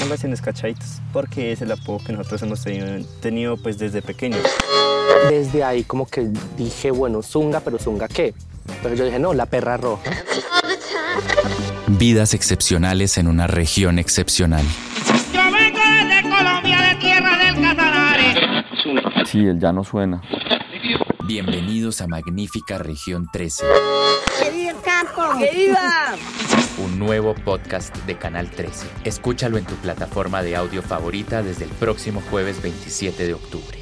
Poblaciones cachaitos, porque es el apodo que nosotros hemos tenido, tenido pues desde pequeños. Desde ahí como que dije, bueno, zunga, pero zunga qué. Pero yo dije, no, la perra roja. Vidas excepcionales en una región excepcional. Yo vengo desde Colombia, de tierra del Casanare. Sí, el ya no suena. Bienvenidos a Magnífica Región 13. ¡Que viva el campo! ¡Que viva! Nuevo podcast de Canal 13. Escúchalo en tu plataforma de audio favorita desde el próximo jueves 27 de octubre.